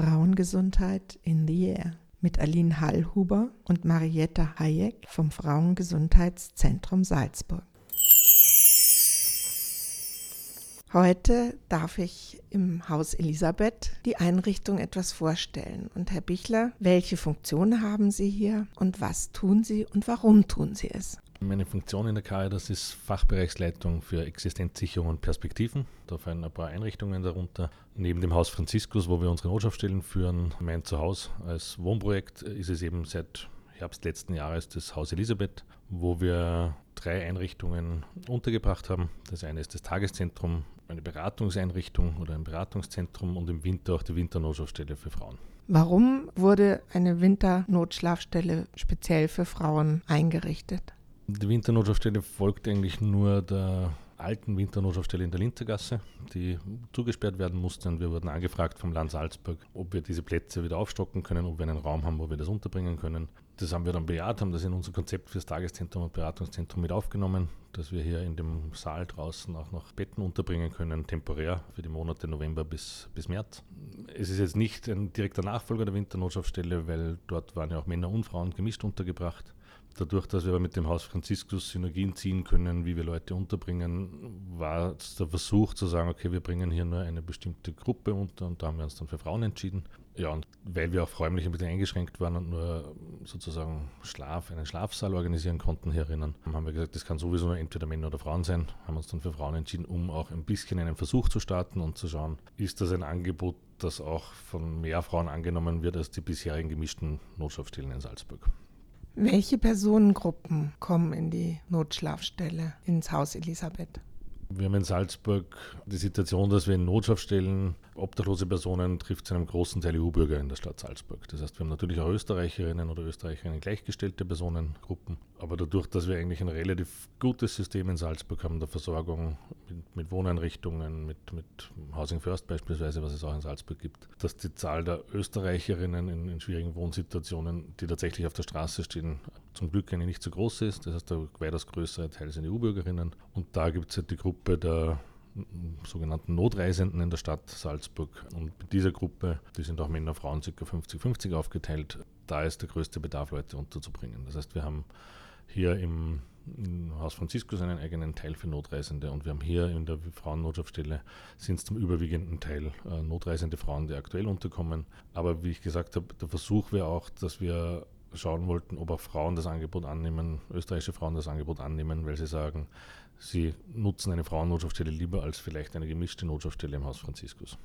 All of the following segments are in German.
Frauengesundheit in the Air mit Aline Hallhuber und Marietta Hayek vom Frauengesundheitszentrum Salzburg. Heute darf ich im Haus Elisabeth die Einrichtung etwas vorstellen. Und Herr Bichler, welche Funktion haben Sie hier und was tun Sie und warum tun Sie es? Meine Funktion in der Caritas ist Fachbereichsleitung für Existenzsicherung und Perspektiven. Da fallen ein paar Einrichtungen darunter. Neben dem Haus Franziskus, wo wir unsere Notschaftsstellen führen, mein Zuhause als Wohnprojekt, ist es eben seit Herbst letzten Jahres das Haus Elisabeth, wo wir drei Einrichtungen untergebracht haben. Das eine ist das Tageszentrum, eine Beratungseinrichtung oder ein Beratungszentrum und im Winter auch die Winternotschlafstelle für Frauen. Warum wurde eine Winternotschlafstelle speziell für Frauen eingerichtet? Die Winternotschaftsstelle folgt eigentlich nur der alten Winternotschaftsstelle in der Linzergasse, die zugesperrt werden musste. Und wir wurden angefragt vom Land Salzburg, ob wir diese Plätze wieder aufstocken können, ob wir einen Raum haben, wo wir das unterbringen können. Das haben wir dann bejaht, haben das in unser Konzept fürs Tageszentrum und Beratungszentrum mit aufgenommen, dass wir hier in dem Saal draußen auch noch Betten unterbringen können, temporär für die Monate November bis, bis März. Es ist jetzt nicht ein direkter Nachfolger der Winternotschaftsstelle, weil dort waren ja auch Männer und Frauen gemischt untergebracht. Dadurch, dass wir mit dem Haus Franziskus Synergien ziehen können, wie wir Leute unterbringen, war der Versuch zu sagen, okay, wir bringen hier nur eine bestimmte Gruppe unter und da haben wir uns dann für Frauen entschieden. Ja, und weil wir auch räumlich ein bisschen eingeschränkt waren und nur sozusagen Schlaf, einen Schlafsaal organisieren konnten herinnen, haben wir gesagt, das kann sowieso nur entweder Männer oder Frauen sein, haben uns dann für Frauen entschieden, um auch ein bisschen einen Versuch zu starten und zu schauen, ist das ein Angebot, das auch von mehr Frauen angenommen wird als die bisherigen gemischten Notschlafstellen in Salzburg. Welche Personengruppen kommen in die Notschlafstelle ins Haus Elisabeth? Wir haben in Salzburg die Situation, dass wir in Notschlafstellen obdachlose Personen trifft zu einem großen Teil EU-Bürger in der Stadt Salzburg. Das heißt, wir haben natürlich auch Österreicherinnen oder Österreicherinnen gleichgestellte Personengruppen. Aber dadurch, dass wir eigentlich ein relativ gutes System in Salzburg haben, der Versorgung mit, mit Wohneinrichtungen, mit, mit Housing First beispielsweise, was es auch in Salzburg gibt, dass die Zahl der Österreicherinnen in, in schwierigen Wohnsituationen, die tatsächlich auf der Straße stehen, zum Glück eine nicht so groß ist. Das heißt, der weitaus größere Teil sind EU-Bürgerinnen. Und da gibt es halt die Gruppe der sogenannten Notreisenden in der Stadt Salzburg. Und mit dieser Gruppe, die sind auch Männer, Frauen ca. 50-50 aufgeteilt, da ist der größte Bedarf, Leute unterzubringen. Das heißt, wir haben hier im, im Haus Franziskus einen eigenen Teil für Notreisende und wir haben hier in der Frauennotschaftsstelle sind es zum überwiegenden Teil äh, notreisende Frauen, die aktuell unterkommen. Aber wie ich gesagt habe, der Versuch wäre auch, dass wir schauen wollten, ob auch Frauen das Angebot annehmen, österreichische Frauen das Angebot annehmen, weil sie sagen, sie nutzen eine Frauennotschaftsstelle lieber als vielleicht eine gemischte Notschaftsstelle im Haus Franziskus.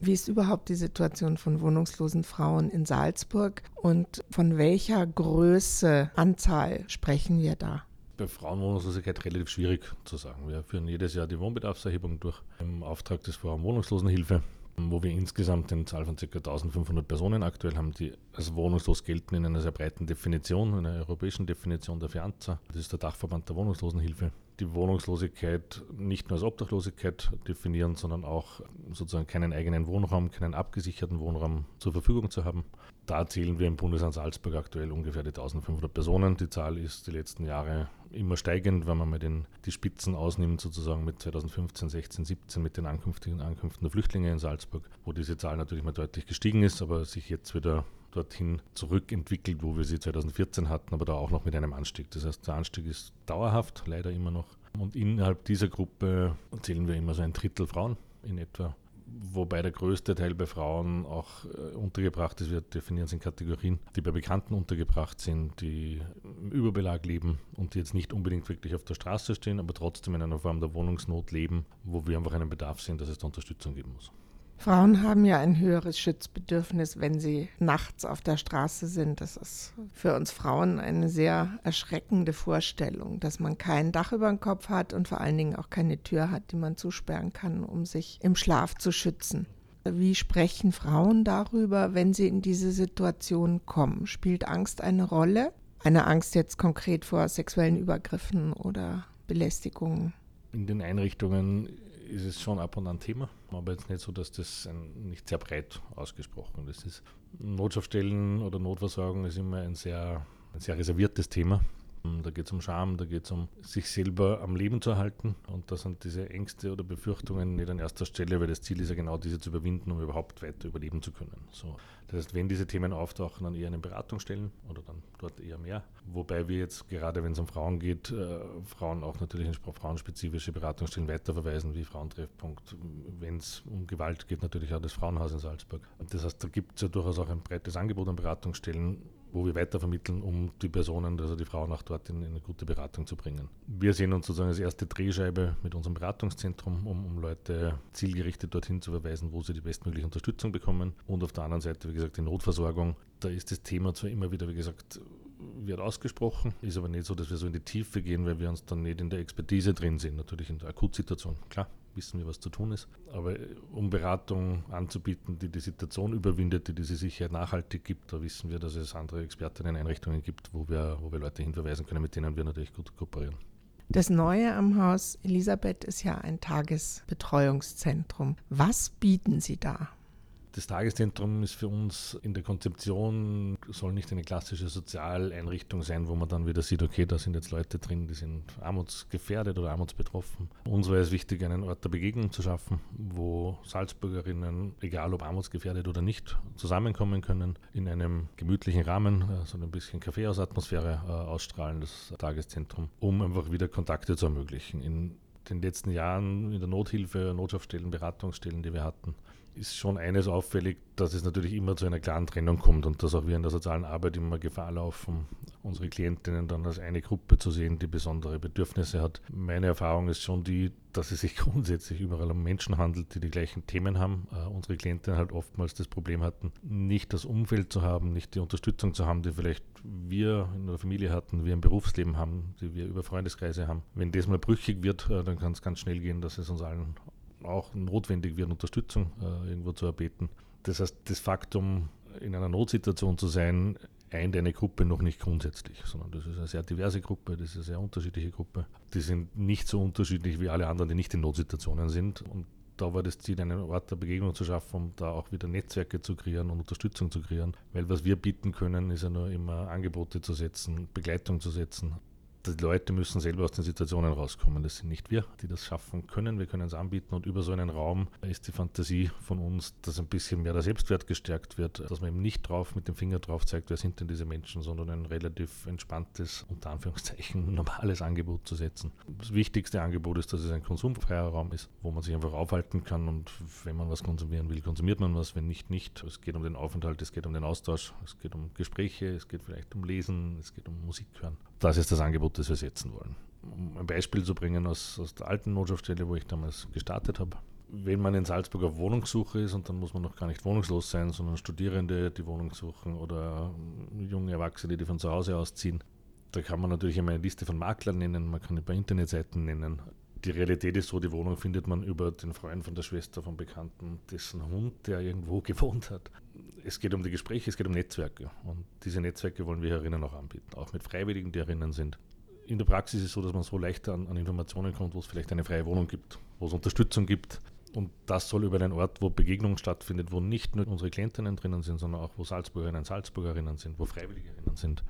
Wie ist überhaupt die Situation von wohnungslosen Frauen in Salzburg und von welcher Größe, Anzahl sprechen wir da? Bei Frauenwohnungslosigkeit relativ schwierig zu sagen. Wir führen jedes Jahr die Wohnbedarfserhebung durch im Auftrag des Frauenwohnungslosenhilfe wo wir insgesamt eine Zahl von ca. 1500 Personen aktuell haben, die als wohnungslos gelten in einer sehr breiten Definition, einer europäischen Definition der Fianza. Das ist der Dachverband der Wohnungslosenhilfe. Die Wohnungslosigkeit nicht nur als Obdachlosigkeit definieren, sondern auch sozusagen keinen eigenen Wohnraum, keinen abgesicherten Wohnraum zur Verfügung zu haben. Da zählen wir im Bundesland Salzburg aktuell ungefähr die 1500 Personen. Die Zahl ist die letzten Jahre immer steigend, wenn man mal den, die Spitzen ausnimmt, sozusagen mit 2015, 16, 17 mit den Ankünftigen Ankünften der Flüchtlinge in Salzburg, wo diese Zahl natürlich mal deutlich gestiegen ist, aber sich jetzt wieder dorthin zurückentwickelt, wo wir sie 2014 hatten, aber da auch noch mit einem Anstieg. Das heißt, der Anstieg ist dauerhaft, leider immer noch. Und innerhalb dieser Gruppe zählen wir immer so ein Drittel Frauen in etwa wobei der größte Teil bei Frauen auch äh, untergebracht ist. Wir definieren es in Kategorien, die bei Bekannten untergebracht sind, die im Überbelag leben und die jetzt nicht unbedingt wirklich auf der Straße stehen, aber trotzdem in einer Form der Wohnungsnot leben, wo wir einfach einen Bedarf sehen, dass es da Unterstützung geben muss. Frauen haben ja ein höheres Schutzbedürfnis, wenn sie nachts auf der Straße sind. Das ist für uns Frauen eine sehr erschreckende Vorstellung, dass man kein Dach über dem Kopf hat und vor allen Dingen auch keine Tür hat, die man zusperren kann, um sich im Schlaf zu schützen. Wie sprechen Frauen darüber, wenn sie in diese Situation kommen? Spielt Angst eine Rolle? Eine Angst jetzt konkret vor sexuellen Übergriffen oder Belästigungen? In den Einrichtungen ist es schon ab und an Thema, aber jetzt nicht so, dass das ein, nicht sehr breit ausgesprochen ist. Notschaftsstellen oder Notversorgung ist immer ein sehr, ein sehr reserviertes Thema. Da geht es um Scham, da geht es um sich selber am Leben zu erhalten. Und da sind diese Ängste oder Befürchtungen nicht an erster Stelle, weil das Ziel ist ja genau diese zu überwinden, um überhaupt weiter überleben zu können. So. Das heißt, wenn diese Themen auftauchen, dann eher eine Beratung stellen oder dann dort eher mehr. Wobei wir jetzt gerade, wenn es um Frauen geht, äh, Frauen auch natürlich in frauenspezifische Beratungsstellen weiterverweisen, wie Frauentreffpunkt. Wenn es um Gewalt geht, natürlich auch das Frauenhaus in Salzburg. Das heißt, da gibt es ja durchaus auch ein breites Angebot an Beratungsstellen, wo wir weitervermitteln, um die Personen, also die Frauen auch dort in, in, eine gute Beratung zu bringen. Wir sehen uns sozusagen als erste Drehscheibe mit unserem Beratungszentrum, um, um Leute zielgerichtet dorthin zu verweisen, wo sie die bestmögliche Unterstützung bekommen. Und auf der anderen Seite, wie gesagt, die Notversorgung. Da ist das Thema zwar immer wieder, wie gesagt, wird ausgesprochen, ist aber nicht so, dass wir so in die Tiefe gehen, weil wir uns dann nicht in der Expertise drin sind, natürlich in der Akutsituation. Klar, wissen wir, was zu tun ist. Aber äh, um Beratung anzubieten, die die Situation überwindet, die diese Sicherheit nachhaltig gibt, da wissen wir, dass es andere Expertinnen Einrichtungen gibt, wo wir, wo wir Leute hinverweisen können, mit denen wir natürlich gut kooperieren. Das Neue am Haus Elisabeth ist ja ein Tagesbetreuungszentrum. Was bieten Sie da? Das Tageszentrum ist für uns in der Konzeption, soll nicht eine klassische Sozialeinrichtung sein, wo man dann wieder sieht, okay, da sind jetzt Leute drin, die sind armutsgefährdet oder armutsbetroffen. Uns war es wichtig, einen Ort der Begegnung zu schaffen, wo Salzburgerinnen, egal ob armutsgefährdet oder nicht, zusammenkommen können, in einem gemütlichen Rahmen, äh, so ein bisschen Kaffeehausatmosphäre äh, ausstrahlen, das Tageszentrum, um einfach wieder Kontakte zu ermöglichen. In den letzten Jahren in der Nothilfe, Notschaftsstellen, Beratungsstellen, die wir hatten, ist schon eines auffällig, dass es natürlich immer zu einer klaren Trennung kommt und dass auch wir in der sozialen Arbeit immer Gefahr laufen, unsere Klientinnen dann als eine Gruppe zu sehen, die besondere Bedürfnisse hat. Meine Erfahrung ist schon die, dass es sich grundsätzlich überall um Menschen handelt, die die gleichen Themen haben. Uh, unsere Klientinnen halt oftmals das Problem hatten, nicht das Umfeld zu haben, nicht die Unterstützung zu haben, die vielleicht wir in der Familie hatten, wir im Berufsleben haben, die wir über Freundeskreise haben. Wenn das mal brüchig wird, uh, dann kann es ganz schnell gehen, dass es uns allen auch notwendig wird, Unterstützung äh, irgendwo zu erbeten. Das heißt, das Faktum, in einer Notsituation zu sein, eint eine Gruppe noch nicht grundsätzlich, sondern das ist eine sehr diverse Gruppe, das ist eine sehr unterschiedliche Gruppe. Die sind nicht so unterschiedlich wie alle anderen, die nicht in Notsituationen sind. Und da war das Ziel, einen Ort der Begegnung zu schaffen, um da auch wieder Netzwerke zu kreieren und Unterstützung zu kreieren. Weil was wir bieten können, ist ja nur immer Angebote zu setzen, Begleitung zu setzen, die Leute müssen selber aus den Situationen rauskommen. Das sind nicht wir, die das schaffen können. Wir können es anbieten und über so einen Raum ist die Fantasie von uns, dass ein bisschen mehr der Selbstwert gestärkt wird, dass man eben nicht drauf mit dem Finger drauf zeigt, wer sind denn diese Menschen, sondern ein relativ entspanntes, unter Anführungszeichen, normales Angebot zu setzen. Das wichtigste Angebot ist, dass es ein konsumfreier Raum ist, wo man sich einfach aufhalten kann und wenn man was konsumieren will, konsumiert man was, wenn nicht, nicht. Es geht um den Aufenthalt, es geht um den Austausch, es geht um Gespräche, es geht vielleicht um Lesen, es geht um Musik hören. Das ist das Angebot, das wir setzen wollen. Um ein Beispiel zu bringen aus, aus der alten Notschaftsstelle, wo ich damals gestartet habe. Wenn man in Salzburg auf Wohnungssuche ist, und dann muss man noch gar nicht wohnungslos sein, sondern Studierende, die Wohnung suchen oder junge Erwachsene, die von zu Hause ausziehen, da kann man natürlich immer eine Liste von Maklern nennen, man kann ein paar Internetseiten nennen. Die Realität ist so, die Wohnung findet man über den Freund von der Schwester, vom Bekannten, dessen Hund, der irgendwo gewohnt hat es geht um die Gespräche, es geht um Netzwerke. Und diese Netzwerke wollen wir herinnen auch anbieten, auch mit Freiwilligen, die herinnen sind. In der Praxis ist es so, dass man so leichter an, an Informationen kommt, wo es vielleicht eine freie Wohnung gibt, wo es Unterstützung gibt. Und das soll über einen Ort, wo Begegnung stattfindet, wo nicht nur unsere Klientinnen drinnen sind, sondern auch wo Salzburgerinnen und Salzburgerinnen sind, wo Freiwilligerinnen sind.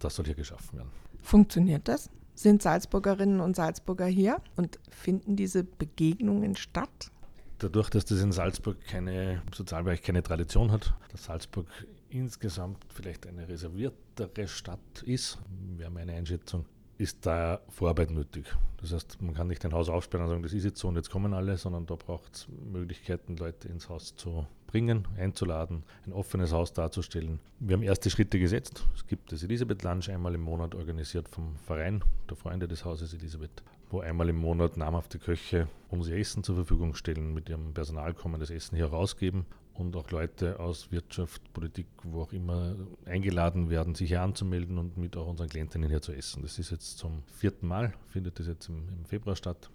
Das soll hier geschaffen werden. Funktioniert das? Sind Salzburgerinnen und Salzburger hier und finden diese Begegnungen statt? dadurch, dass das in Salzburg keine, im Sozialbereich keine Tradition hat, dass Salzburg insgesamt vielleicht eine reserviertere Stadt ist, wäre meine Einschätzung, ist da Vorarbeit nötig. Das heißt, man kann nicht ein Haus aufsperren und sagen, das ist jetzt so und jetzt kommen alle, sondern da braucht es Möglichkeiten, Leute ins Haus zu bringen, einzuladen, ein offenes Haus darzustellen. Wir haben erste Schritte gesetzt. Es gibt das Elisabeth Lunch einmal im Monat organisiert vom Verein der Freunde des Hauses Elisabeth wo einmal im Monat namhafte Köche unser Essen zur Verfügung stellen, mit ihrem Personal kommen, das Essen hier rausgeben und auch Leute aus Wirtschaft, Politik, wo auch immer eingeladen werden, sich hier anzumelden und mit auch unseren Klientinnen hier zu essen. Das ist jetzt zum vierten Mal, findet das jetzt im, im Februar statt.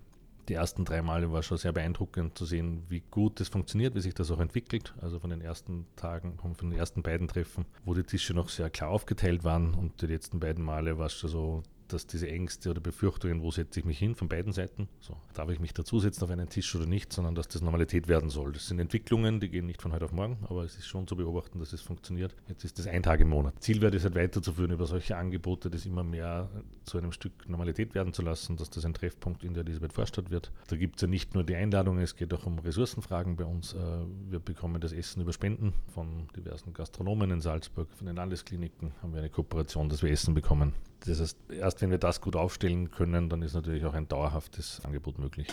Die ersten drei Male war schon sehr beeindruckend zu sehen, wie gut das funktioniert, wie sich das auch entwickelt. Also von den ersten Tagen, von den ersten beiden Treffen, wo die Tische noch sehr klar aufgeteilt waren und die letzten beiden Male war es schon so, dass diese Ängste oder Befürchtungen, wo setze ich mich hin, von beiden Seiten, so, darf ich mich dazusetzen auf einen Tisch oder nicht, sondern dass das Normalität werden soll. Das sind Entwicklungen, die gehen nicht von heute auf morgen, aber es ist schon zu beobachten, dass es funktioniert. Jetzt ist das ein Tag im Monat. Ziel wäre es halt weiterzuführen über solche Angebote, das immer mehr zu einem Stück Normalität werden zu lassen, dass das ein Treffpunkt in der Elisabeth Vorstadt wird. Da gibt es ja nicht nur die Einladungen, es geht auch um Ressourcenfragen bei uns. Äh, wir bekommen das Essen über Spenden von diversen Gastronomen in Salzburg, von den Landeskliniken haben wir eine Kooperation, dass wir Essen bekommen. Das heißt, erst wenn wir das gut aufstellen können, dann ist natürlich auch ein dauerhaftes Angebot möglich.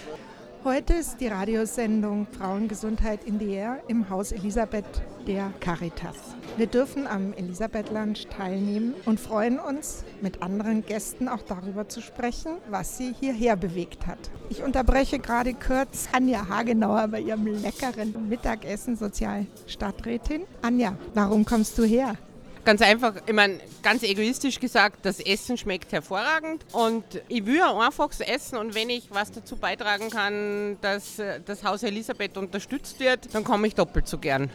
Heute ist die Radiosendung Frauengesundheit in the Air im Haus Elisabeth der Caritas. Wir dürfen am Elisabeth Lunch teilnehmen und freuen uns, mit anderen Gästen auch darüber zu sprechen, was sie hierher bewegt hat. Ich unterbreche gerade kurz Anja Hagenauer bei ihrem leckeren Mittagessen Sozialstadträtin. Anja, warum kommst du her? Ganz einfach, ich meine, ganz egoistisch gesagt, das Essen schmeckt hervorragend und ich will ein einfaches Essen und wenn ich was dazu beitragen kann, dass äh, das Haus Elisabeth unterstützt wird, dann komme ich doppelt so gern.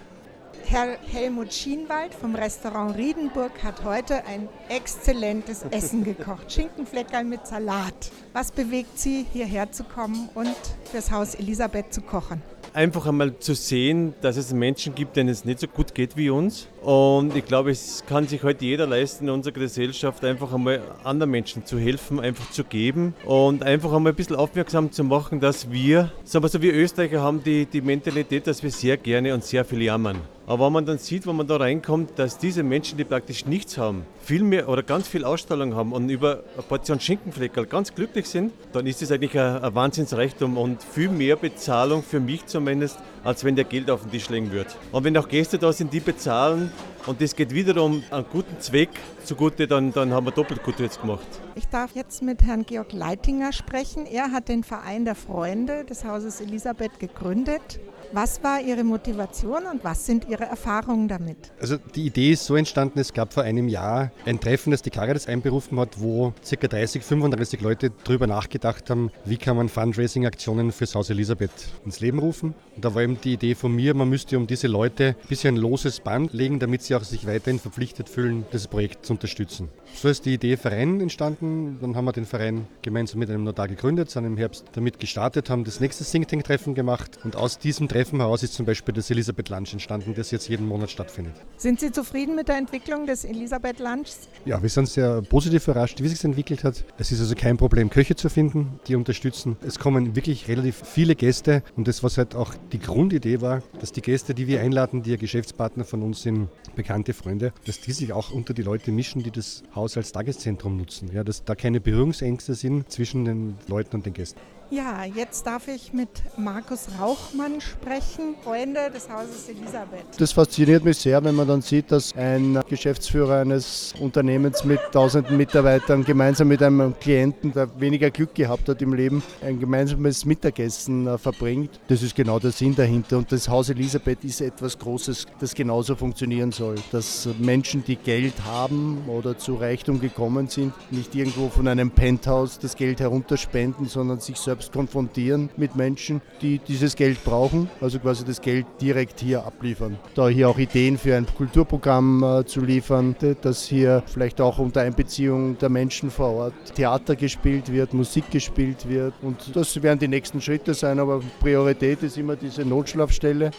Herr Helmut Schienwald vom Restaurant Riedenburg hat heute ein exzellentes Essen gekocht. Schinkenfleckerl mit Salat. Was bewegt Sie, hierher zu kommen und fürs Haus Elisabeth zu kochen? Einfach einmal zu sehen, dass es Menschen gibt, denen es nicht so gut geht wie uns. Und ich glaube, es kann sich heute jeder leisten, in unserer Gesellschaft einfach einmal anderen Menschen zu helfen, einfach zu geben und einfach einmal ein bisschen aufmerksam zu machen, dass wir, so, wir Österreicher haben die, die Mentalität, dass wir sehr gerne und sehr viel jammern. Aber wenn man dann sieht, wenn man da reinkommt, dass diese Menschen, die praktisch nichts haben, viel mehr oder ganz viel Ausstrahlung haben und über eine Portion Schinkenfleckerl ganz glücklich sind, dann ist das eigentlich ein, ein Wahnsinnsreichtum und viel mehr Bezahlung für mich zumindest, als wenn der Geld auf den Tisch legen wird. Und wenn auch Gäste da sind, die bezahlen und das geht wiederum einen guten Zweck zugute, dann, dann haben wir doppelt gut jetzt gemacht. Ich darf jetzt mit Herrn Georg Leitinger sprechen. Er hat den Verein der Freunde des Hauses Elisabeth gegründet was war Ihre Motivation und was sind Ihre Erfahrungen damit? Also die Idee ist so entstanden, es gab vor einem Jahr ein Treffen, das die Caritas einberufen hat, wo ca. 30, 35 Leute darüber nachgedacht haben, wie kann man Fundraising-Aktionen fürs Haus Elisabeth ins Leben rufen. Und da war eben die Idee von mir, man müsste um diese Leute ein bisschen ein loses Band legen, damit sie auch sich weiterhin verpflichtet fühlen, das Projekt zu unterstützen. So ist die Idee Verein entstanden. Dann haben wir den Verein gemeinsam mit einem Notar gegründet, sind im Herbst damit gestartet, haben das nächste Think Tank-Treffen gemacht und aus diesem Treffen Treffen heraus ist zum Beispiel das Elisabeth Lunch entstanden, das jetzt jeden Monat stattfindet. Sind Sie zufrieden mit der Entwicklung des Elisabeth Lunchs? Ja, wir sind sehr positiv überrascht, wie sich entwickelt hat. Es ist also kein Problem, Köche zu finden, die unterstützen. Es kommen wirklich relativ viele Gäste und das, was halt auch die Grundidee war, dass die Gäste, die wir einladen, die ja Geschäftspartner von uns sind, bekannte Freunde, dass die sich auch unter die Leute mischen, die das Haus als Tageszentrum nutzen. Ja, dass da keine Berührungsängste sind zwischen den Leuten und den Gästen. Ja, jetzt darf ich mit Markus Rauchmann sprechen, Freunde des Hauses Elisabeth. Das fasziniert mich sehr, wenn man dann sieht, dass ein Geschäftsführer eines Unternehmens mit tausenden Mitarbeitern gemeinsam mit einem Klienten, der weniger Glück gehabt hat im Leben, ein gemeinsames Mittagessen äh, verbringt. Das ist genau der Sinn dahinter. Und das Haus Elisabeth ist etwas Großes, das genauso funktionieren soll. Dass Menschen, die Geld haben oder zu Reichtum gekommen sind, nicht irgendwo von einem Penthouse das Geld herunterspenden, sondern sich selbst selbst konfrontieren mit Menschen, die dieses Geld brauchen, also quasi das Geld direkt hier abliefern. Da hier auch Ideen für ein Kulturprogramm äh, zu liefern, dass hier vielleicht auch unter Einbeziehung der Menschen vor Ort Theater gespielt wird, Musik gespielt wird und das werden die nächsten Schritte sein, aber Priorität ist immer diese Notschlafstelle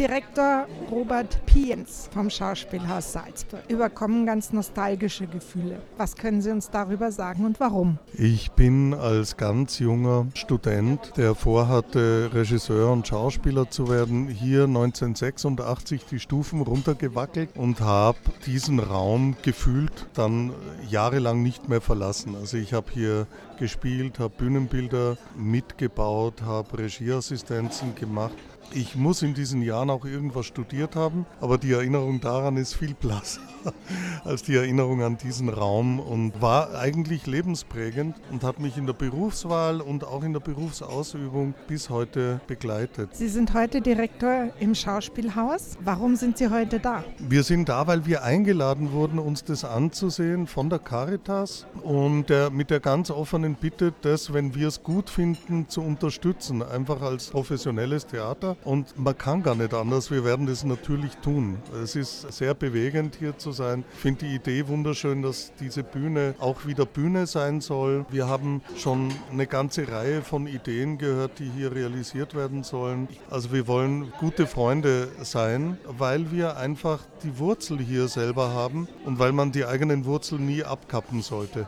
Direktor Robert Piens vom Schauspielhaus Salzburg überkommen ganz nostalgische Gefühle. Was können Sie uns darüber sagen und warum? Ich bin als ganz junger Student, der vorhatte, Regisseur und Schauspieler zu werden, hier 1986 die Stufen runtergewackelt und habe diesen Raum gefühlt dann jahrelang nicht mehr verlassen. Also ich habe hier gespielt, habe Bühnenbilder mitgebaut, habe Regieassistenzen gemacht ich muss in diesen Jahren auch irgendwas studiert haben, aber die Erinnerung daran ist viel blasser als die Erinnerung an diesen Raum und war eigentlich lebensprägend und hat mich in der Berufswahl und auch in der Berufsausübung bis heute begleitet. Sie sind heute Direktor im Schauspielhaus. Warum sind Sie heute da? Wir sind da, weil wir eingeladen wurden, uns das anzusehen von der Caritas und der, mit der ganz offenen Bitte, das, wenn wir es gut finden, zu unterstützen, einfach als professionelles Theater und man kann gar nicht anders. Wir werden das natürlich tun. Es ist sehr bewegend hier zu sein. Ich finde die Idee wunderschön, dass diese Bühne auch wieder Bühne sein soll. Wir haben schon eine ganze Reihe von Ideen gehört, die hier realisiert werden sollen. Also wir wollen gute Freunde sein, weil wir einfach die Wurzel hier selber haben und weil man die eigenen Wurzeln nie abkappen sollte.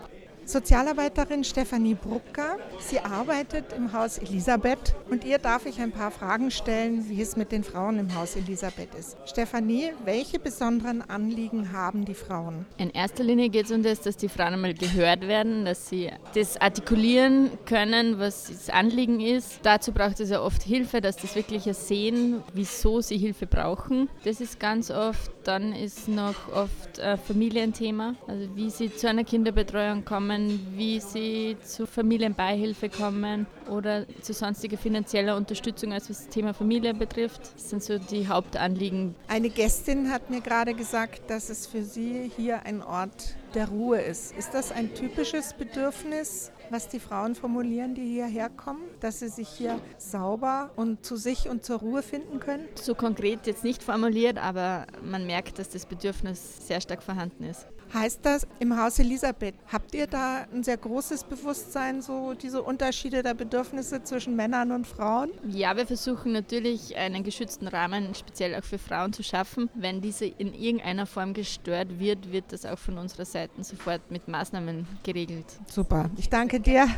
Sozialarbeiterin Stefanie Brucker. Sie arbeitet im Haus Elisabeth und ihr darf ich ein paar Fragen stellen, wie es mit den Frauen im Haus Elisabeth ist. Stefanie, welche besonderen Anliegen haben die Frauen? In erster Linie geht es um das, dass die Frauen einmal gehört werden, dass sie das artikulieren können, was das Anliegen ist. Dazu braucht es ja oft Hilfe, dass das wirklich sehen, wieso sie Hilfe brauchen. Das ist ganz oft. Dann ist noch oft ein Familienthema, also wie sie zu einer Kinderbetreuung kommen wie sie zu Familienbeihilfe kommen oder zu sonstiger finanzieller Unterstützung, als was das Thema Familie betrifft. Das sind so die Hauptanliegen. Eine Gästin hat mir gerade gesagt, dass es für sie hier ein Ort der Ruhe ist. Ist das ein typisches Bedürfnis, was die Frauen formulieren, die hierher kommen, dass sie sich hier sauber und zu sich und zur Ruhe finden können? So konkret jetzt nicht formuliert, aber man merkt, dass das Bedürfnis sehr stark vorhanden ist. Heißt das, im Haus Elisabeth, habt ihr da ein sehr großes Bewusstsein, so diese Unterschiede der Bedürfnisse zwischen Männern und Frauen? Ja, wir versuchen natürlich einen geschützten Rahmen speziell auch für Frauen zu schaffen. Wenn diese in irgendeiner Form gestört wird, wird das auch von unserer Seite sofort mit Maßnahmen geregelt. Super, ich danke dir.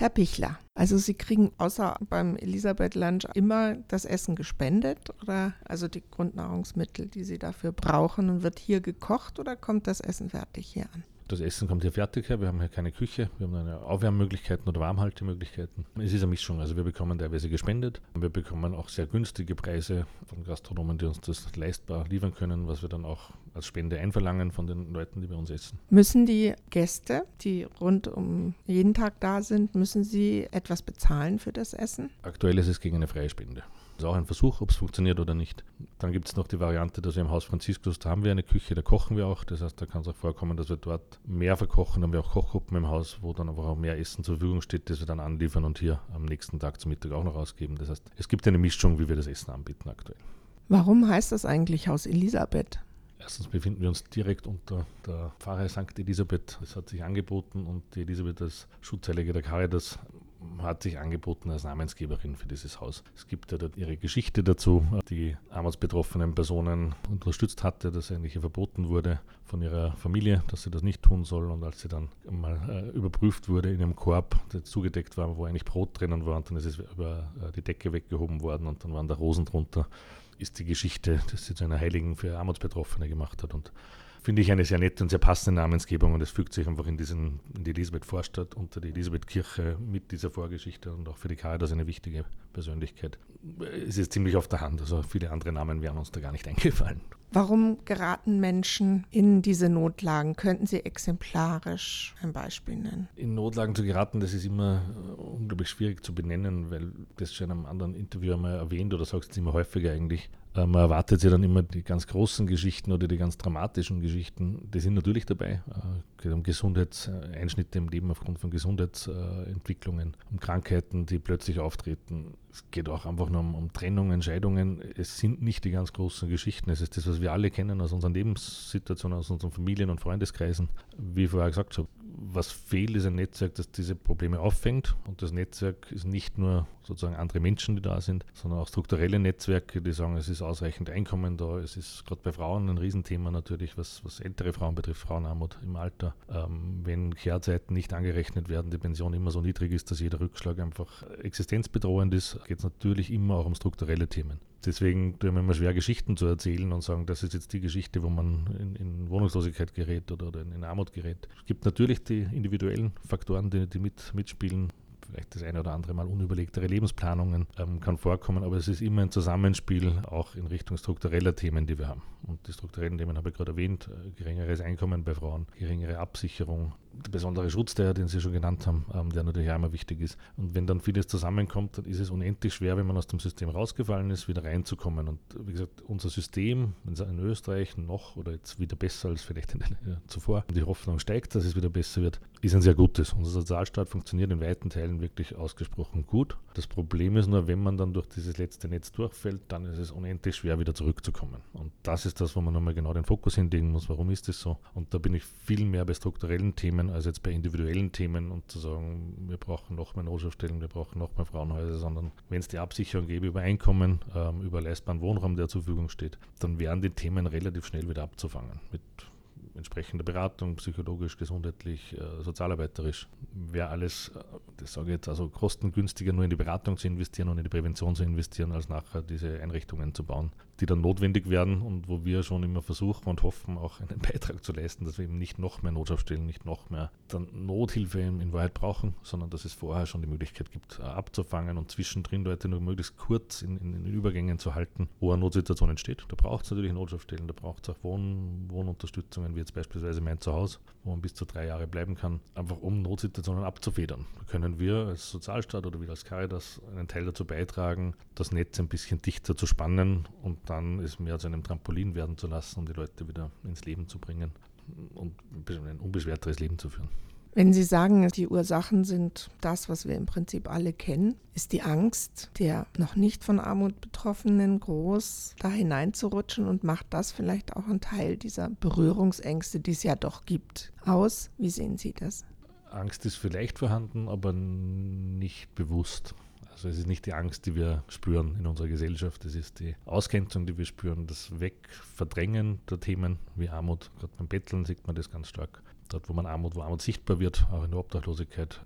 Herr Pichler, also Sie kriegen außer beim Elisabeth Lunch immer das Essen gespendet oder also die Grundnahrungsmittel, die Sie dafür brauchen und wird hier gekocht oder kommt das Essen fertig hier an? Das Essen kommt hier fertig her. Wir haben hier keine Küche. Wir haben eine Aufwärmmöglichkeiten oder Warmhaltemöglichkeiten. Es ist eine Mischung. Also wir bekommen teilweise gespendet. Wir bekommen auch sehr günstige Preise von Gastronomen, die uns das leistbar liefern können, was wir dann auch als Spende einverlangen von den Leuten, die bei uns essen. Müssen die Gäste, die rund um jeden Tag da sind, müssen sie etwas bezahlen für das Essen? Aktuell ist es gegen eine freie Spende. Das ist auch ein Versuch, ob es funktioniert oder nicht. Dann gibt es noch die Variante, dass wir im Haus Franziskus, da haben wir eine Küche, da kochen wir auch. Das heißt, da kann es auch vorkommen, dass wir dort mehr verkochen. Da haben wir auch Kochgruppen im Haus, wo dann einfach auch mehr Essen zur Verfügung steht, das wir dann anliefern und hier am nächsten Tag zum Mittag auch noch ausgeben. Das heißt, es gibt eine Mischung, wie wir das Essen anbieten aktuell. Warum heißt das eigentlich Haus Elisabeth? Erstens befinden wir uns direkt unter der Pfarre St. Elisabeth. Es hat sich angeboten und die Elisabeth als Schutzheilige der Caritas hat sich angeboten als Namensgeberin für dieses Haus. Es gibt ja ihre Geschichte dazu, die armutsbetroffenen Personen unterstützt hatte, dass eigentlich verboten wurde von ihrer Familie, dass sie das nicht tun soll. Und als sie dann mal äh, überprüft wurde in einem Korb, der zugedeckt war, wo eigentlich Brot drinnen war, und dann ist es über äh, die Decke weggehoben worden und dann waren da Rosen drunter, ist die Geschichte, dass sie zu einer Heiligen für Armutsbetroffene gemacht hat. Und finde ich eine sehr nette und sehr passende Namensgebung und es fügt sich einfach in, diesen, in die Elisabeth Vorstadt unter die Elisabeth Kirche mit dieser Vorgeschichte und auch für die Caritas eine wichtige Persönlichkeit. Es ist ziemlich auf der Hand, also viele andere Namen wären uns da gar nicht eingefallen. Warum geraten Menschen in diese Notlagen? Könnten Sie exemplarisch ein Beispiel nennen? In Notlagen zu geraten, das ist immer äh, unglaublich schwierig zu benennen, weil das schon in einem anderen Interview einmal erwähnt oder sagt es immer häufiger eigentlich. Äh, man erwartet ja dann immer die ganz großen Geschichten oder die ganz dramatischen Geschichten. Die sind natürlich dabei. Es äh, geht um Gesundheitseinschnitte im Leben aufgrund von Gesundheitsentwicklungen, um Krankheiten, die plötzlich auftreten. Es geht auch einfach nur um, um Trennungen, Scheidungen. Es sind nicht die ganz großen Geschichten. Es ist das, was wir alle kennen aus unseren Lebenssituationen, aus unseren Familien- und Freundeskreisen. Wie ich vorher gesagt habe, was fehlt, ist ein Netzwerk, das diese Probleme auffängt. Und das Netzwerk ist nicht nur sozusagen andere Menschen, die da sind, sondern auch strukturelle Netzwerke, die sagen, es ist ausreichend Einkommen da. Es ist gerade bei Frauen ein Riesenthema natürlich, was, was ältere Frauen betrifft, Frauenarmut im Alter. Ähm, wenn Kehrzeiten nicht angerechnet werden, die Pension immer so niedrig ist, dass jeder Rückschlag einfach existenzbedrohend ist, geht es natürlich immer auch um strukturelle Themen. Deswegen tun wir immer schwer, Geschichten zu erzählen und sagen, das ist jetzt die Geschichte, wo man in, in Wohnungslosigkeit gerät oder, oder, in Armut gerät. Es gibt natürlich die individuellen Faktoren, die, die mit, mitspielen. Vielleicht das eine oder andere Mal unüberlegtere Lebensplanungen ähm, kann vorkommen, aber es ist immer ein Zusammenspiel auch in Richtung struktureller Themen, die wir haben. Und die strukturellen Themen habe ich gerade erwähnt, äh, geringeres Einkommen bei Frauen, geringere Absicherung, besondere Schutz, der, den Sie schon genannt haben, ähm, der natürlich auch immer wichtig ist. Und wenn dann vieles zusammenkommt, dann ist es unendlich schwer, wenn man aus dem System rausgefallen ist, wieder reinzukommen. Und wie gesagt, unser System, in Österreich noch oder jetzt wieder besser als vielleicht in den, ja, zuvor, die Hoffnung steigt, dass es wieder besser wird, ist ein sehr gutes. Unser Sozialstaat funktioniert in weiten Teilen wirklich ausgesprochen gut. Das Problem ist nur, wenn man dann durch dieses letzte Netz durchfällt, dann ist es unendlich schwer, wieder zurückzukommen. Und das ist das, wo man nochmal genau den Fokus hinlegen muss. Warum ist das so? Und da bin ich viel mehr bei strukturellen Themen als jetzt bei individuellen Themen und zu sagen, wir brauchen noch mehr Notschaftsstellen, wir brauchen noch mehr Frauenhäuser, sondern wenn es die Absicherung gäbe über Einkommen, ähm, über leistbaren Wohnraum, der zur Verfügung steht, dann wären die Themen relativ schnell wieder abzufangen. Mit entsprechende Beratung, psychologisch, gesundheitlich, äh, sozialarbeiterisch. Wäre alles, äh, das sage ich jetzt, also kostengünstiger nur in die Beratung zu investieren und in die Prävention zu investieren, als nachher diese Einrichtungen zu bauen, die dann notwendig werden und wo wir schon immer versuchen und hoffen, auch einen Beitrag zu leisten, dass wir eben nicht noch mehr Notschaftsstellen, nicht noch mehr dann Nothilfe in, Wahrheit brauchen, sondern dass es vorher schon die Möglichkeit gibt, äh, abzufangen und zwischendrin Leute nur möglichst kurz in, in, in den Übergängen zu halten, wo eine Notsituation entsteht. Da braucht es natürlich Notschaftsstellen, da braucht es auch Wohn, Wohnunterstützungen, wie jetzt beispielsweise mein Zuhause, wo man bis zu drei Jahre bleiben kann, einfach um Notsituationen abzufedern. Da können wir als Sozialstaat oder wir als Caritas einen Teil dazu beitragen, das Netz ein bisschen dichter zu spannen und dann es mehr zu einem Trampolin werden zu lassen, um die Leute wieder ins Leben zu bringen und ein unbeschwerteres Leben zu führen. Wenn Sie sagen, die Ursachen sind das, was wir im Prinzip alle kennen, ist die Angst der noch nicht von Armut Betroffenen groß, da hineinzurutschen und macht das vielleicht auch einen Teil dieser Berührungsängste, die es ja doch gibt, aus? Wie sehen Sie das? Angst ist vielleicht vorhanden, aber nicht bewusst. Also es ist nicht die Angst, die wir spüren in unserer Gesellschaft, es ist die Ausgrenzung, die wir spüren, das Wegverdrängen der Themen wie Armut. Gerade beim Betteln sieht man das ganz stark dort wo man Armut, wo Armut sichtbar wird, auch in der Obdachlosigkeit,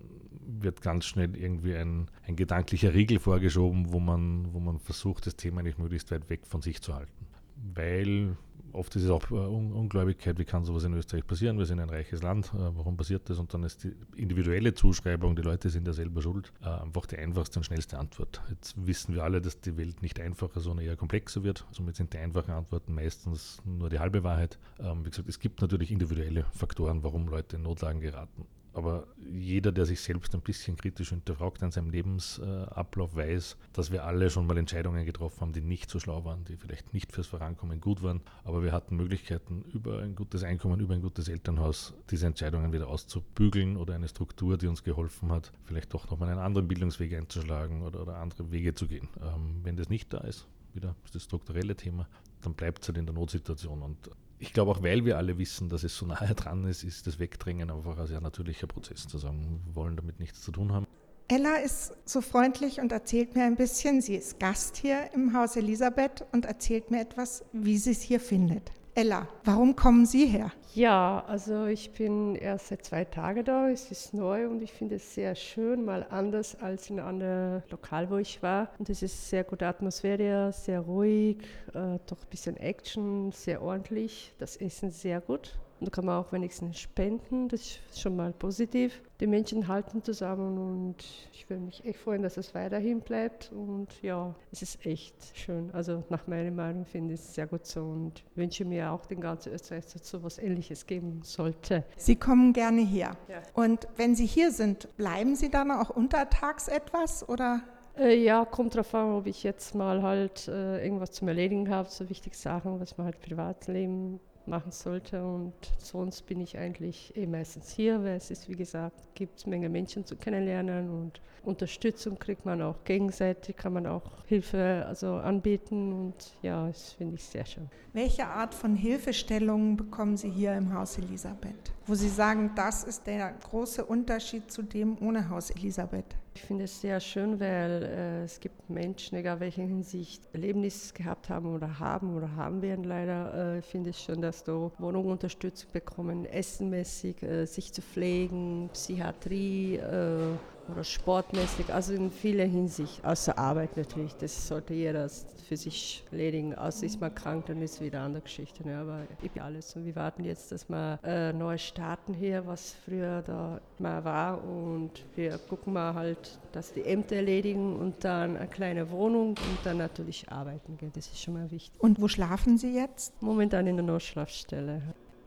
wird ganz schnell irgendwie ein, ein gedanklicher Riegel vorgeschoben, wo man, wo man versucht, das Thema nicht möglichst weit weg von sich zu halten. Weil oft ist es auch äh, Ungläubigkeit, wie kann sowas in Österreich passieren? Wir sind ein reiches Land, äh, warum passiert das? Und dann ist die individuelle Zuschreibung, die Leute sind ja selber schuld, äh, einfach die einfachste und schnellste Antwort. Jetzt wissen wir alle, dass die Welt nicht einfacher, sondern eher komplexer wird. Somit sind die einfachen Antworten meistens nur die halbe Wahrheit. Ähm, wie gesagt, es gibt natürlich individuelle Faktoren, warum Leute in Notlagen geraten. Aber jeder, der sich selbst ein bisschen kritisch hinterfragt an seinem Lebensablauf, weiß, dass wir alle schon mal Entscheidungen getroffen haben, die nicht so schlau waren, die vielleicht nicht fürs Vorankommen gut waren. Aber wir hatten Möglichkeiten, über ein gutes Einkommen, über ein gutes Elternhaus diese Entscheidungen wieder auszubügeln oder eine Struktur, die uns geholfen hat, vielleicht doch nochmal einen anderen Bildungsweg einzuschlagen oder, oder andere Wege zu gehen. Ähm, wenn das nicht da ist, wieder das strukturelle Thema, dann bleibt es halt in der Notsituation. Und ich glaube auch, weil wir alle wissen, dass es so nahe dran ist, ist das Wegdrängen einfach ein sehr natürlicher Prozess zu sagen, wir wollen damit nichts zu tun haben. Ella ist so freundlich und erzählt mir ein bisschen. Sie ist Gast hier im Haus Elisabeth und erzählt mir etwas, wie sie es hier findet. Ella, warum kommen Sie her? Ja, also ich bin erst seit zwei Tagen da. Es ist neu und ich finde es sehr schön, mal anders als in einem Lokal, wo ich war. Und es ist sehr gute Atmosphäre, sehr ruhig, äh, doch ein bisschen Action, sehr ordentlich. Das Essen sehr gut. Und da kann man auch wenigstens spenden, das ist schon mal positiv. Die Menschen halten zusammen und ich würde mich echt freuen, dass es weiterhin bleibt. Und ja, es ist echt schön. Also nach meiner Meinung finde ich es sehr gut so und wünsche mir auch den ganzen Österreich, dass es so etwas Ähnliches geben sollte. Sie kommen gerne hier. Ja. Und wenn Sie hier sind, bleiben Sie dann auch untertags etwas oder? Äh, ja, kommt darauf an, ob ich jetzt mal halt äh, irgendwas zum Erledigen habe, so wichtige Sachen, was man halt Privatleben machen sollte. Und sonst bin ich eigentlich eh meistens hier, weil es ist, wie gesagt, gibt eine Menge Menschen zu kennenlernen und Unterstützung kriegt man auch gegenseitig, kann man auch Hilfe also anbieten und ja, das finde ich sehr schön. Welche Art von Hilfestellungen bekommen Sie hier im Haus Elisabeth? Wo Sie sagen, das ist der große Unterschied zu dem ohne Haus Elisabeth? Ich finde es sehr schön, weil äh, es gibt Menschen, egal welche Hinsicht Erlebnis gehabt haben oder haben oder haben werden leider, äh, finde ich schön, dass du Wohnungsunterstützung bekommen, essenmäßig, äh, sich zu pflegen, Psychiatrie, äh, oder sportmäßig, also in vieler Hinsicht, außer Arbeit natürlich, das sollte jeder für sich erledigen. Außer ist man krank, dann ist es wieder eine andere Geschichte. Ne? Aber ich alles und wir warten jetzt, dass wir äh, neu starten hier, was früher da mal war und wir gucken mal halt, dass die Ämter erledigen und dann eine kleine Wohnung und dann natürlich arbeiten gehen. Das ist schon mal wichtig. Und wo schlafen Sie jetzt? Momentan in der Notschlafstelle.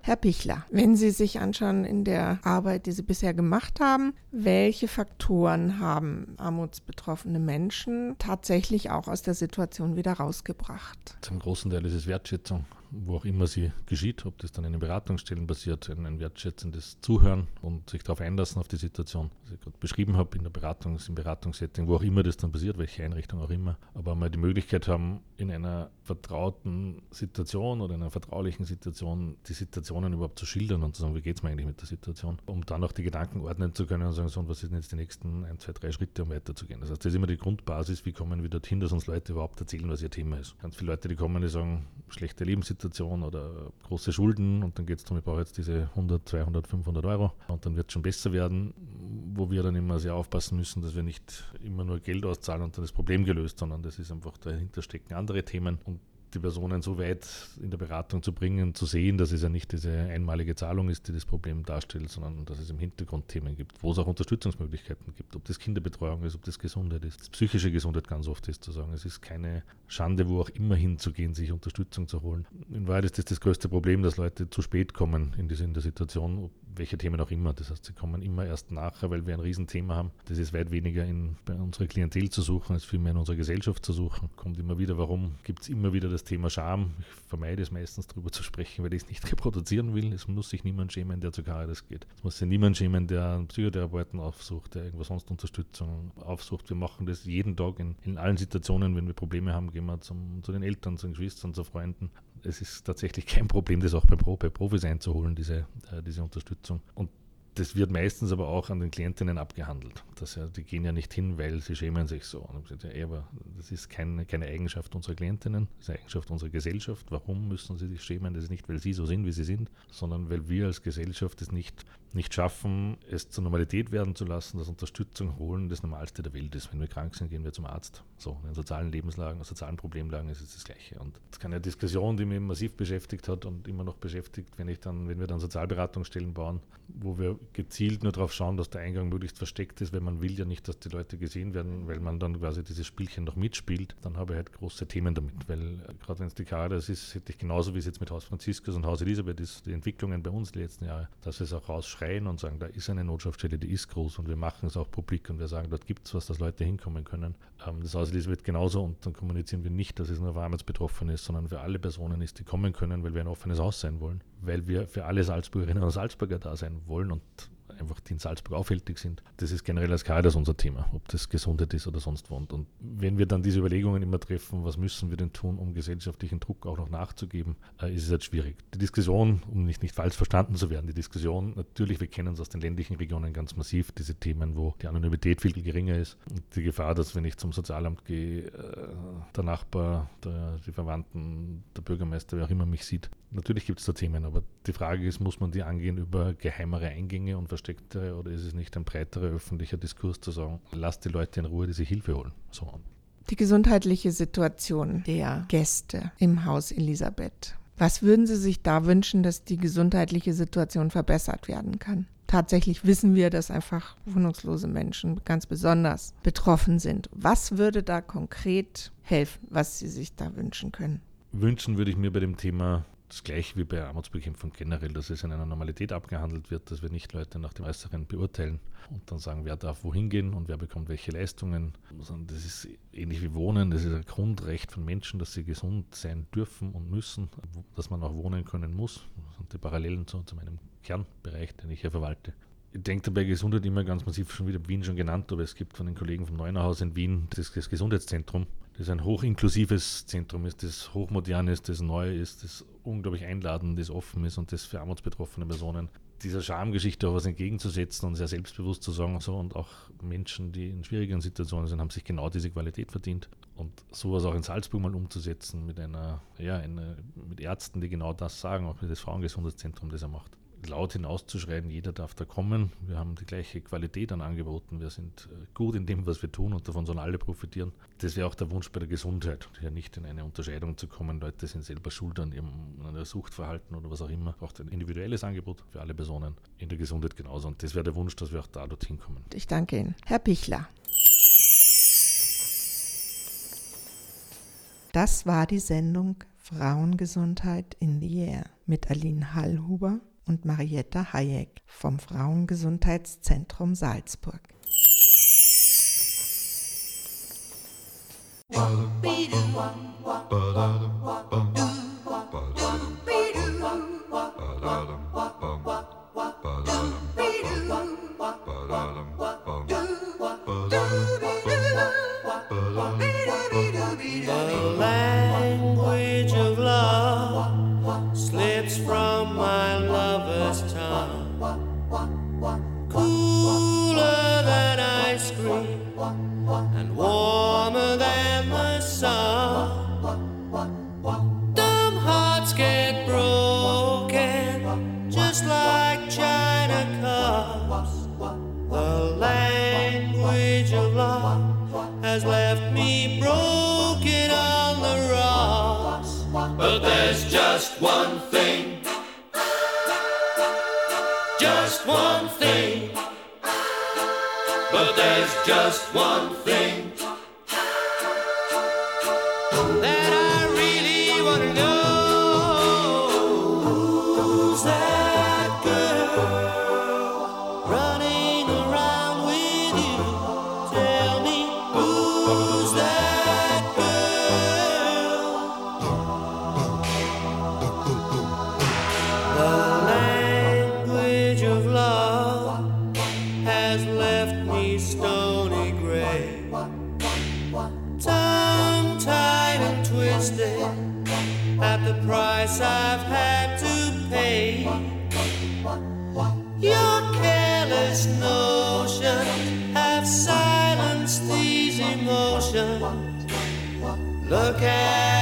Herr Pichler, wenn Sie sich anschauen in der Arbeit, die Sie bisher gemacht haben, welche Faktoren haben armutsbetroffene Menschen tatsächlich auch aus der Situation wieder rausgebracht? Zum großen Teil ist es Wertschätzung wo auch immer sie geschieht, ob das dann in den Beratungsstellen passiert, ein, ein wertschätzendes Zuhören und sich darauf einlassen auf die Situation, was ich gerade beschrieben habe, in der Beratungs-, im Beratungssetting, wo auch immer das dann passiert, welche Einrichtung auch immer, aber mal die Möglichkeit haben, in einer vertrauten Situation oder in einer vertraulichen Situation die Situationen überhaupt zu schildern und zu sagen, wie geht es mir eigentlich mit der Situation, um dann auch die Gedanken ordnen zu können und sagen, so, und was sind jetzt die nächsten ein, zwei, drei Schritte, um weiterzugehen. Das heißt, das ist immer die Grundbasis, wie kommen wir dorthin, dass uns Leute überhaupt erzählen, was ihr Thema ist. Ganz viele Leute, die kommen, die sagen, schlechte Lebenssituation, Situation oder große Schulden und dann geht es darum, ich brauche jetzt diese 100, 200, 500 Euro und dann wird es schon besser werden, wo wir dann immer sehr aufpassen müssen, dass wir nicht immer nur Geld auszahlen und dann das Problem gelöst, sondern das ist einfach dahinter stecken andere Themen und die Personen so weit in der Beratung zu bringen, zu sehen, dass es ja nicht diese einmalige Zahlung ist, die das Problem darstellt, sondern dass es im Hintergrund Themen gibt, wo es auch Unterstützungsmöglichkeiten gibt, ob das Kinderbetreuung ist, ob das Gesundheit ist, das psychische Gesundheit ganz oft ist zu sagen. Es ist keine Schande, wo auch immer hinzugehen, sich Unterstützung zu holen. In Wahrheit ist das das größte Problem, dass Leute zu spät kommen in, diese, in der Situation, welche Themen auch immer. Das heißt, sie kommen immer erst nachher, weil wir ein Riesenthema haben. Das ist weit weniger in, bei unserer Klientel zu suchen, als vielmehr in unserer Gesellschaft zu suchen. Kommt immer wieder, warum gibt es immer wieder das Thema Scham? Ich vermeide es meistens darüber zu sprechen, weil ich es nicht reproduzieren will. Es muss sich niemand schämen, der zu Caritas geht. Es muss sich niemand schämen, der einen Psychotherapeuten aufsucht, der irgendwas sonst Unterstützung aufsucht. Wir machen das jeden Tag in, in allen Situationen. Wenn wir Probleme haben, gehen wir zum, zu den Eltern, zu den Geschwistern, zu Freunden es ist tatsächlich kein Problem, das auch bei, Pro, bei Profis einzuholen, diese, äh, diese Unterstützung. Und das wird meistens aber auch an den Klientinnen abgehandelt. Das ja, die gehen ja nicht hin, weil sie schämen sich so. Und gesagt, ja, aber das ist keine, keine Eigenschaft unserer Klientinnen, das ist eine Eigenschaft unserer Gesellschaft. Warum müssen sie sich schämen? Das ist nicht, weil sie so sind, wie sie sind, sondern weil wir als Gesellschaft es nicht nicht schaffen, es zur Normalität werden zu lassen, dass Unterstützung holen das Normalste der Welt ist. Wenn wir krank sind, gehen wir zum Arzt. So, in sozialen Lebenslagen, sozialen Problemlagen ist es das Gleiche. Und das ist eine Diskussion, die mich massiv beschäftigt hat und immer noch beschäftigt, wenn ich dann, wenn wir dann Sozialberatungsstellen bauen, wo wir gezielt nur darauf schauen, dass der Eingang möglichst versteckt ist, weil man will ja nicht, dass die Leute gesehen werden, weil man dann quasi dieses Spielchen noch mitspielt, dann habe ich halt große Themen damit. Weil äh, gerade wenn es die Caritas ist, hätte ich genauso wie es jetzt mit Haus Franziskus und Haus Elisabeth ist, die Entwicklungen bei uns die letzten Jahre, dass es auch rausschreibt schreien und sagen, da ist eine Notschaftsstelle, die ist groß und wir machen es auch publik und wir sagen, dort gibt es was, dass Leute hinkommen können. Ähm, das Auslesen wird genauso und dann kommunizieren wir nicht, dass es nur für Armutsbetroffene ist, sondern für alle Personen ist, die kommen können, weil wir ein offenes Haus sein wollen, weil wir für alle Salzburgerinnen und Salzburger da sein wollen und einfach die in Salzburg auffällig sind. Das ist generell als Caritas unser Thema, ob das Gesundheit ist oder sonst wo. Und wenn wir dann diese Überlegungen immer treffen, was müssen wir denn tun, um gesellschaftlichen Druck auch noch nachzugeben, äh, ist es halt schwierig. Die Diskussion, um nicht, nicht falsch verstanden zu werden, die Diskussion, natürlich, wir kennen es aus den ländlichen Regionen ganz massiv, diese Themen, wo die Anonymität viel geringer ist. Und die Gefahr, dass wenn ich zum Sozialamt gehe, äh, der Nachbar, der, die Verwandten, der Bürgermeister, wer auch immer mich sieht, Natürlich gibt es da Themen, aber die Frage ist, muss man die angehen über geheimere Eingänge und verstecktere oder ist es nicht ein breiterer öffentlicher Diskurs zu sagen, lasst die Leute in Ruhe, die sich Hilfe holen. So. Die gesundheitliche Situation der Gäste im Haus Elisabeth. Was würden Sie sich da wünschen, dass die gesundheitliche Situation verbessert werden kann? Tatsächlich wissen wir, dass einfach wohnungslose Menschen ganz besonders betroffen sind. Was würde da konkret helfen, was Sie sich da wünschen können? Wünschen würde ich mir bei dem Thema das gleiche wie bei Armutsbekämpfung generell, dass es in einer Normalität abgehandelt wird, dass wir nicht Leute nach dem Äußeren beurteilen und dann sagen, wer darf wohin gehen und wer bekommt welche Leistungen. Das ist ähnlich wie Wohnen, das ist ein Grundrecht von Menschen, dass sie gesund sein dürfen und müssen, dass man auch wohnen können muss. Das sind die Parallelen zu, zu meinem Kernbereich, den ich hier verwalte. Ich denke dabei Gesundheit immer ganz massiv schon wieder Wien schon genannt, aber es gibt von den Kollegen vom Neunerhaus in Wien das, das Gesundheitszentrum, das ein hochinklusives Zentrum ist, das hochmodern ist, das neu ist, das unglaublich einladend ist, offen ist und das für armutsbetroffene Personen dieser Schamgeschichte auch was entgegenzusetzen und sehr selbstbewusst zu sagen, so und auch Menschen, die in schwierigen Situationen sind, haben sich genau diese Qualität verdient. Und sowas auch in Salzburg mal umzusetzen mit einer, ja, eine, mit Ärzten, die genau das sagen, auch mit das Frauengesundheitszentrum, das er macht laut hinauszuschreien, jeder darf da kommen. Wir haben die gleiche Qualität an Angeboten. Wir sind äh, gut in dem, was wir tun und davon sollen alle profitieren. Das wäre auch der Wunsch bei der Gesundheit, hier nicht in eine Unterscheidung zu kommen. Leute sind selber schuld an ihrem an Suchtverhalten oder was auch immer. Braucht ein individuelles Angebot für alle Personen in der Gesundheit genauso. Und das wäre der Wunsch, dass wir auch da dorthin kommen. Ich danke Ihnen. Herr Pichler. Das war die Sendung Frauengesundheit in the Air mit Aline Hallhuber und Marietta Hayek vom Frauengesundheitszentrum Salzburg. Ba-da-ba-ba, ba-da-ba. one. wasted at the price I've had to pay. Your careless notions have silenced these emotions. Look at